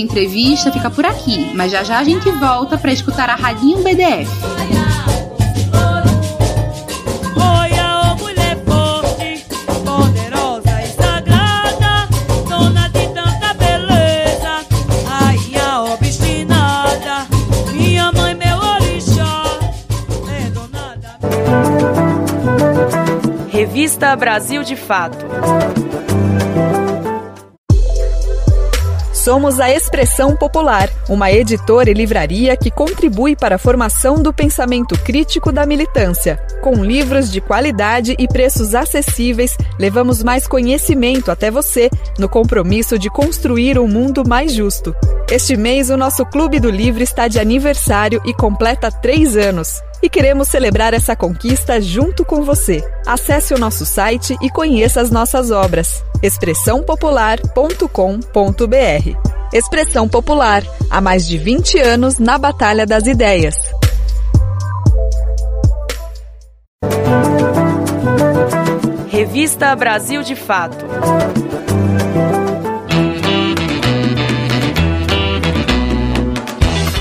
nossa entrevista fica por aqui, mas já já a gente volta para escutar a Radinho BDF. Olha, mulher forte, poderosa sagrada, dona de tanta beleza, rainha obstinada, minha mãe, meu orixá, é Revista Brasil de Fato. Somos a Expressão Popular, uma editora e livraria que contribui para a formação do pensamento crítico da militância. Com livros de qualidade e preços acessíveis, levamos mais conhecimento até você no compromisso de construir um mundo mais justo. Este mês, o nosso Clube do Livro está de aniversário e completa três anos. E queremos celebrar essa conquista junto com você. Acesse o nosso site e conheça as nossas obras. expressãopopular.com.br Expressão Popular, há mais de 20 anos na Batalha das Ideias. Revista Brasil de Fato.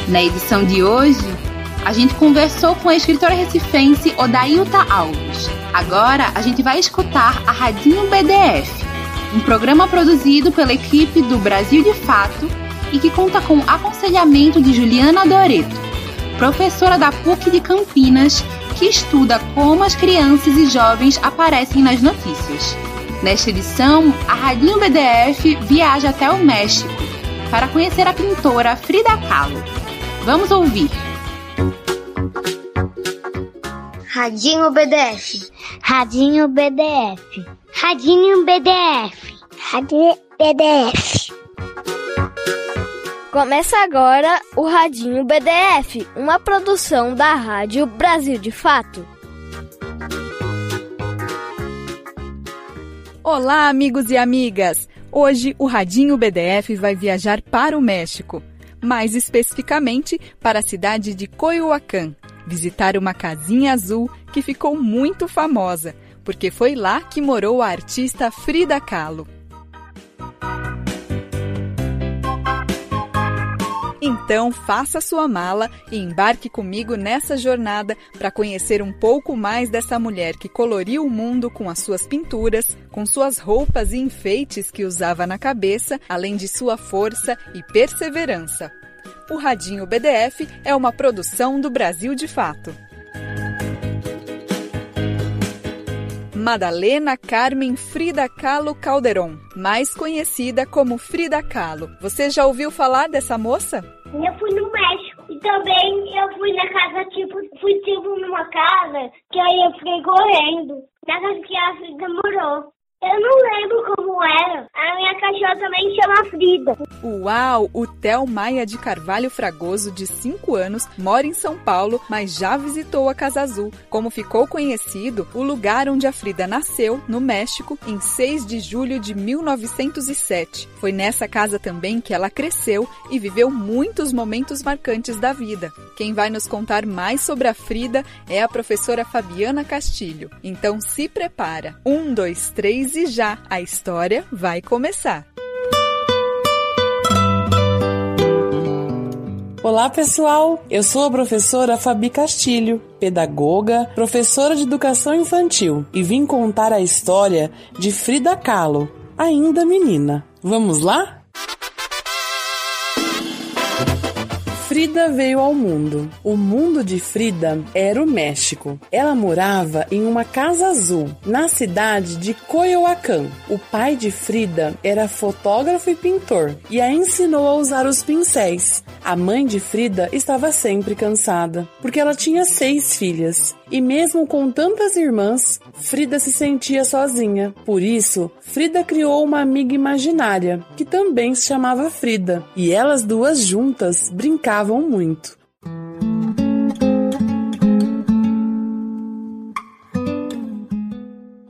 Na edição de hoje, a gente conversou com a escritora recifense Odailta Alves. Agora a gente vai escutar a Radinho BDF, um programa produzido pela equipe do Brasil de Fato e que conta com aconselhamento de Juliana Doreto, professora da PUC de Campinas, que estuda como as crianças e jovens aparecem nas notícias. Nesta edição, a Radinho BDF viaja até o México para conhecer a pintora Frida Kahlo. Vamos ouvir. Radinho BDF. Radinho BDF. Radinho BDF. Radinho BDF. Começa agora o Radinho BDF, uma produção da Rádio Brasil de Fato. Olá, amigos e amigas! Hoje o Radinho BDF vai viajar para o México, mais especificamente para a cidade de Coyoacán, visitar uma casinha azul que ficou muito famosa, porque foi lá que morou a artista Frida Kahlo. Então, faça sua mala e embarque comigo nessa jornada para conhecer um pouco mais dessa mulher que coloriu o mundo com as suas pinturas, com suas roupas e enfeites que usava na cabeça, além de sua força e perseverança. O Radinho BDF é uma produção do Brasil de Fato. Madalena Carmen Frida Kahlo Calderon, mais conhecida como Frida Kahlo. Você já ouviu falar dessa moça? Eu fui no México e também eu fui na casa, tipo, fui tipo numa casa que aí eu fiquei correndo. Na casa que a Frida morou. Eu não lembro como era. A minha cachorra também chama Frida. Uau! O Theo Maia de Carvalho Fragoso, de 5 anos, mora em São Paulo, mas já visitou a Casa Azul. Como ficou conhecido, o lugar onde a Frida nasceu, no México, em 6 de julho de 1907. Foi nessa casa também que ela cresceu e viveu muitos momentos marcantes da vida. Quem vai nos contar mais sobre a Frida é a professora Fabiana Castilho. Então se prepara. Um, dois, três e já a história vai começar. Olá, pessoal! Eu sou a professora Fabi Castilho, pedagoga, professora de educação infantil, e vim contar a história de Frida Kahlo, ainda menina. Vamos lá? Frida veio ao mundo. O mundo de Frida era o México. Ela morava em uma casa azul, na cidade de Coyoacán. O pai de Frida era fotógrafo e pintor e a ensinou a usar os pincéis. A mãe de Frida estava sempre cansada, porque ela tinha seis filhas. E mesmo com tantas irmãs, Frida se sentia sozinha. Por isso, Frida criou uma amiga imaginária, que também se chamava Frida, e elas duas juntas brincavam muito.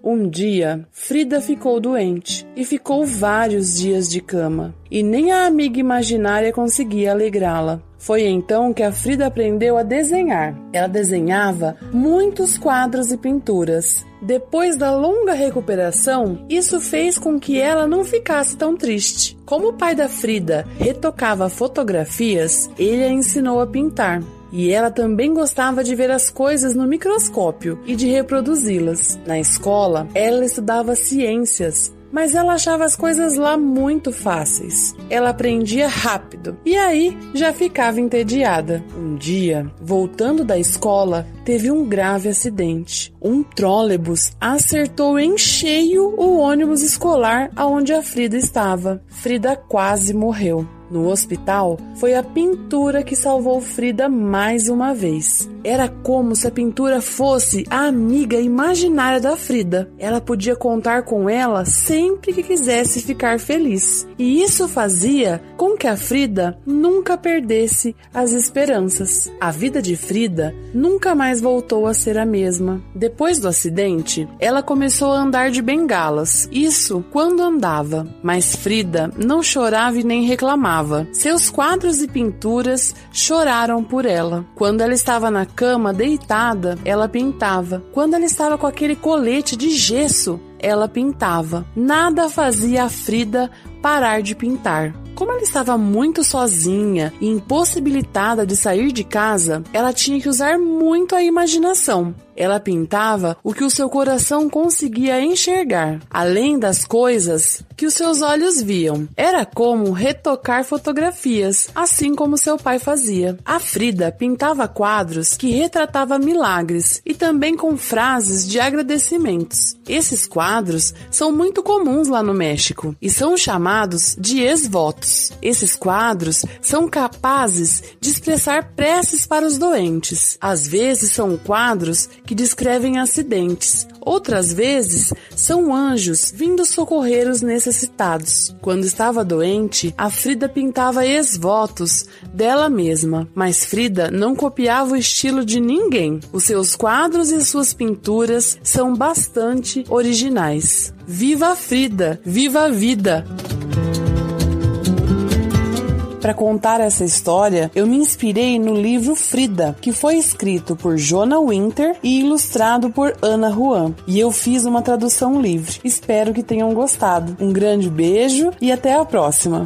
Um dia, Frida ficou doente e ficou vários dias de cama, e nem a amiga imaginária conseguia alegrá-la. Foi então que a Frida aprendeu a desenhar. Ela desenhava muitos quadros e pinturas. Depois da longa recuperação, isso fez com que ela não ficasse tão triste. Como o pai da Frida retocava fotografias, ele a ensinou a pintar. E ela também gostava de ver as coisas no microscópio e de reproduzi-las. Na escola, ela estudava ciências, mas ela achava as coisas lá muito fáceis. Ela aprendia rápido e aí já ficava entediada. Um dia, voltando da escola, teve um grave acidente. Um trólebus acertou em cheio o ônibus escolar aonde a Frida estava. Frida quase morreu. No hospital, foi a pintura que salvou Frida mais uma vez. Era como se a pintura fosse a amiga imaginária da Frida. Ela podia contar com ela sempre que quisesse ficar feliz. E isso fazia com que a Frida nunca perdesse as esperanças. A vida de Frida nunca mais voltou a ser a mesma. Depois do acidente, ela começou a andar de bengalas. Isso quando andava. Mas Frida não chorava e nem reclamava. Seus quadros e pinturas choraram por ela. Quando ela estava na cama deitada, ela pintava. Quando ela estava com aquele colete de gesso, ela pintava. Nada fazia a Frida parar de pintar. Como ela estava muito sozinha e impossibilitada de sair de casa, ela tinha que usar muito a imaginação. Ela pintava o que o seu coração conseguia enxergar, além das coisas que os seus olhos viam. Era como retocar fotografias, assim como seu pai fazia. A Frida pintava quadros que retratava milagres e também com frases de agradecimentos. Esses quadros são muito comuns lá no México e são chamados de ex-votos. Esses quadros são capazes de expressar preces para os doentes. Às vezes são quadros que descrevem acidentes. Outras vezes são anjos vindo socorrer os necessitados. Quando estava doente, a Frida pintava ex-votos dela mesma, mas Frida não copiava o estilo de ninguém. Os seus quadros e suas pinturas são bastante originais. Viva a Frida! Viva a vida! Para contar essa história, eu me inspirei no livro Frida, que foi escrito por Jonah Winter e ilustrado por Ana Juan. E eu fiz uma tradução livre. Espero que tenham gostado. Um grande beijo e até a próxima!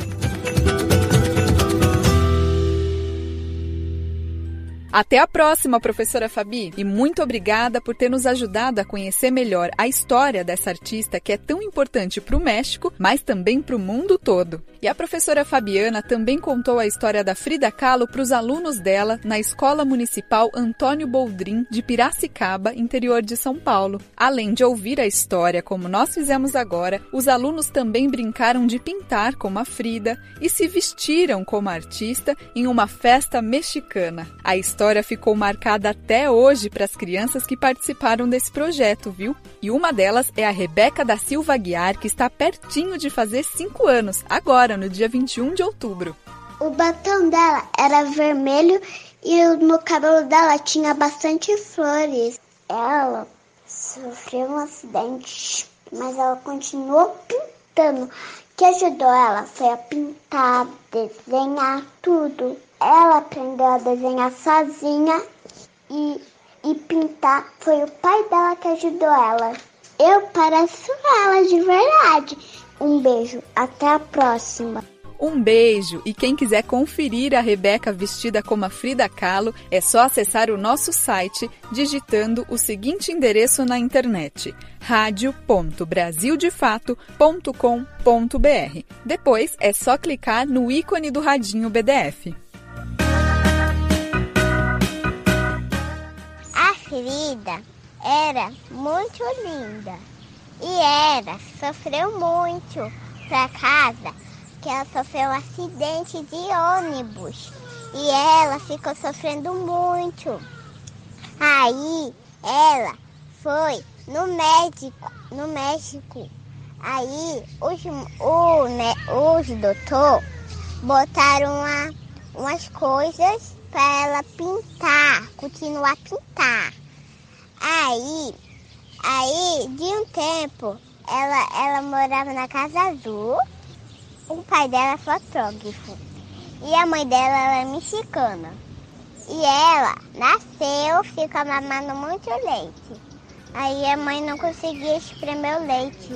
Até a próxima, professora Fabi, e muito obrigada por ter nos ajudado a conhecer melhor a história dessa artista que é tão importante para o México, mas também para o mundo todo. E a professora Fabiana também contou a história da Frida Kahlo para os alunos dela na Escola Municipal Antônio Boldrin de Piracicaba, interior de São Paulo. Além de ouvir a história como nós fizemos agora, os alunos também brincaram de pintar como a Frida e se vestiram como a artista em uma festa mexicana. A história história ficou marcada até hoje para as crianças que participaram desse projeto, viu? E uma delas é a Rebeca da Silva Guiar, que está pertinho de fazer 5 anos, agora, no dia 21 de outubro. O batom dela era vermelho e no cabelo dela tinha bastante flores. Ela sofreu um acidente, mas ela continuou pintando. O que ajudou ela foi a pintar, desenhar tudo. Ela aprendeu a desenhar sozinha e, e pintar. Foi o pai dela que ajudou ela. Eu pareço ela de verdade. Um beijo, até a próxima. Um beijo e quem quiser conferir a Rebeca vestida como a Frida Kahlo, é só acessar o nosso site digitando o seguinte endereço na internet: radio.brasildefato.com.br. Depois é só clicar no ícone do radinho BDF. Frida era muito linda e era, sofreu muito pra casa, que ela sofreu um acidente de ônibus e ela ficou sofrendo muito. Aí ela foi no médico, no México. Aí os, o, né, os doutor botaram uma, umas coisas para ela pintar, continuar a pintar. Aí, aí, de um tempo, ela, ela morava na Casa Azul. O pai dela é fotógrafo. E a mãe dela ela é mexicana. E ela nasceu, fica mamando muito leite. Aí a mãe não conseguia espremer o leite.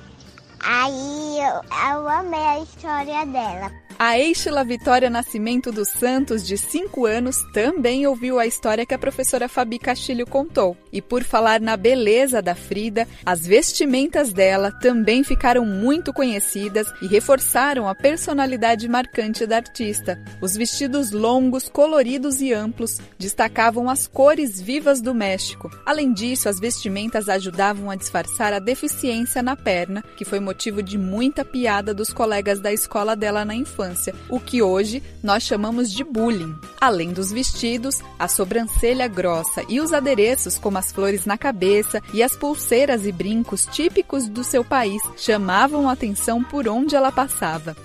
Aí eu, eu amei a história dela. A Eichela Vitória Nascimento dos Santos, de 5 anos, também ouviu a história que a professora Fabi Castilho contou. E por falar na beleza da Frida, as vestimentas dela também ficaram muito conhecidas e reforçaram a personalidade marcante da artista. Os vestidos longos, coloridos e amplos destacavam as cores vivas do México. Além disso, as vestimentas ajudavam a disfarçar a deficiência na perna, que foi motivo de muita piada dos colegas da escola dela na infância infância, o que hoje nós chamamos de bullying. Além dos vestidos, a sobrancelha grossa e os adereços, como as flores na cabeça e as pulseiras e brincos típicos do seu país, chamavam a atenção por onde ela passava.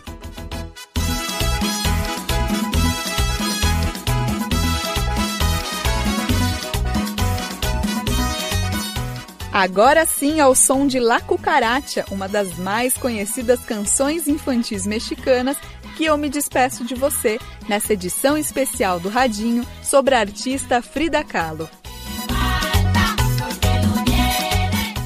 Agora sim ao som de La Cucaracha, uma das mais conhecidas canções infantis mexicanas que eu me despeço de você nessa edição especial do Radinho sobre a artista Frida Kahlo.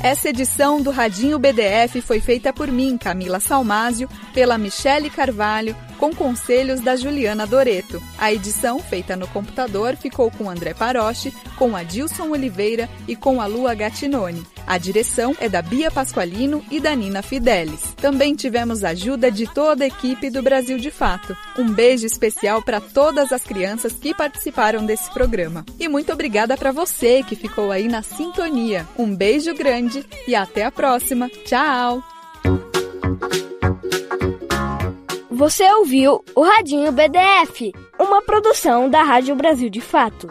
Essa edição do Radinho BDF foi feita por mim, Camila Salmásio, pela Michele Carvalho, com conselhos da Juliana Doreto. A edição, feita no computador, ficou com André Paroche, com Adilson Oliveira e com a Lua Gattinone. A direção é da Bia Pasqualino e da Nina Fidelis. Também tivemos ajuda de toda a equipe do Brasil de Fato. Um beijo especial para todas as crianças que participaram desse programa. E muito obrigada para você que ficou aí na sintonia. Um beijo grande e até a próxima. Tchau! Você ouviu o Radinho BDF, uma produção da Rádio Brasil de Fato.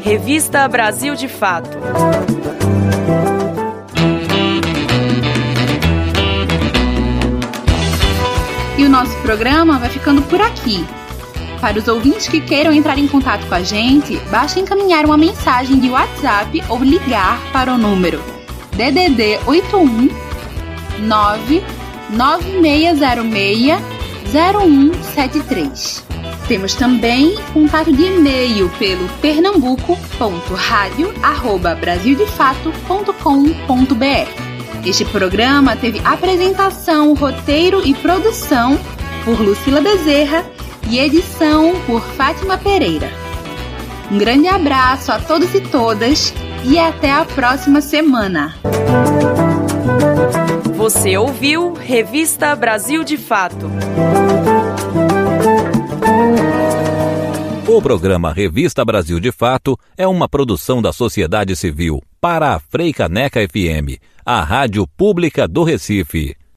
Revista Brasil de Fato. E o nosso programa vai ficando por aqui. Para os ouvintes que queiram entrar em contato com a gente, basta encaminhar uma mensagem de WhatsApp ou ligar para o número DDD 81 99606 0173. Temos também contato de e-mail pelo pernambuco.radio@brasildefato.com.br. Este programa teve apresentação, roteiro e produção por Lucila Bezerra e edição por Fátima Pereira. Um grande abraço a todos e todas e até a próxima semana. Você ouviu Revista Brasil de Fato. O programa Revista Brasil de Fato é uma produção da sociedade civil para a Freicaneca FM, a rádio pública do Recife.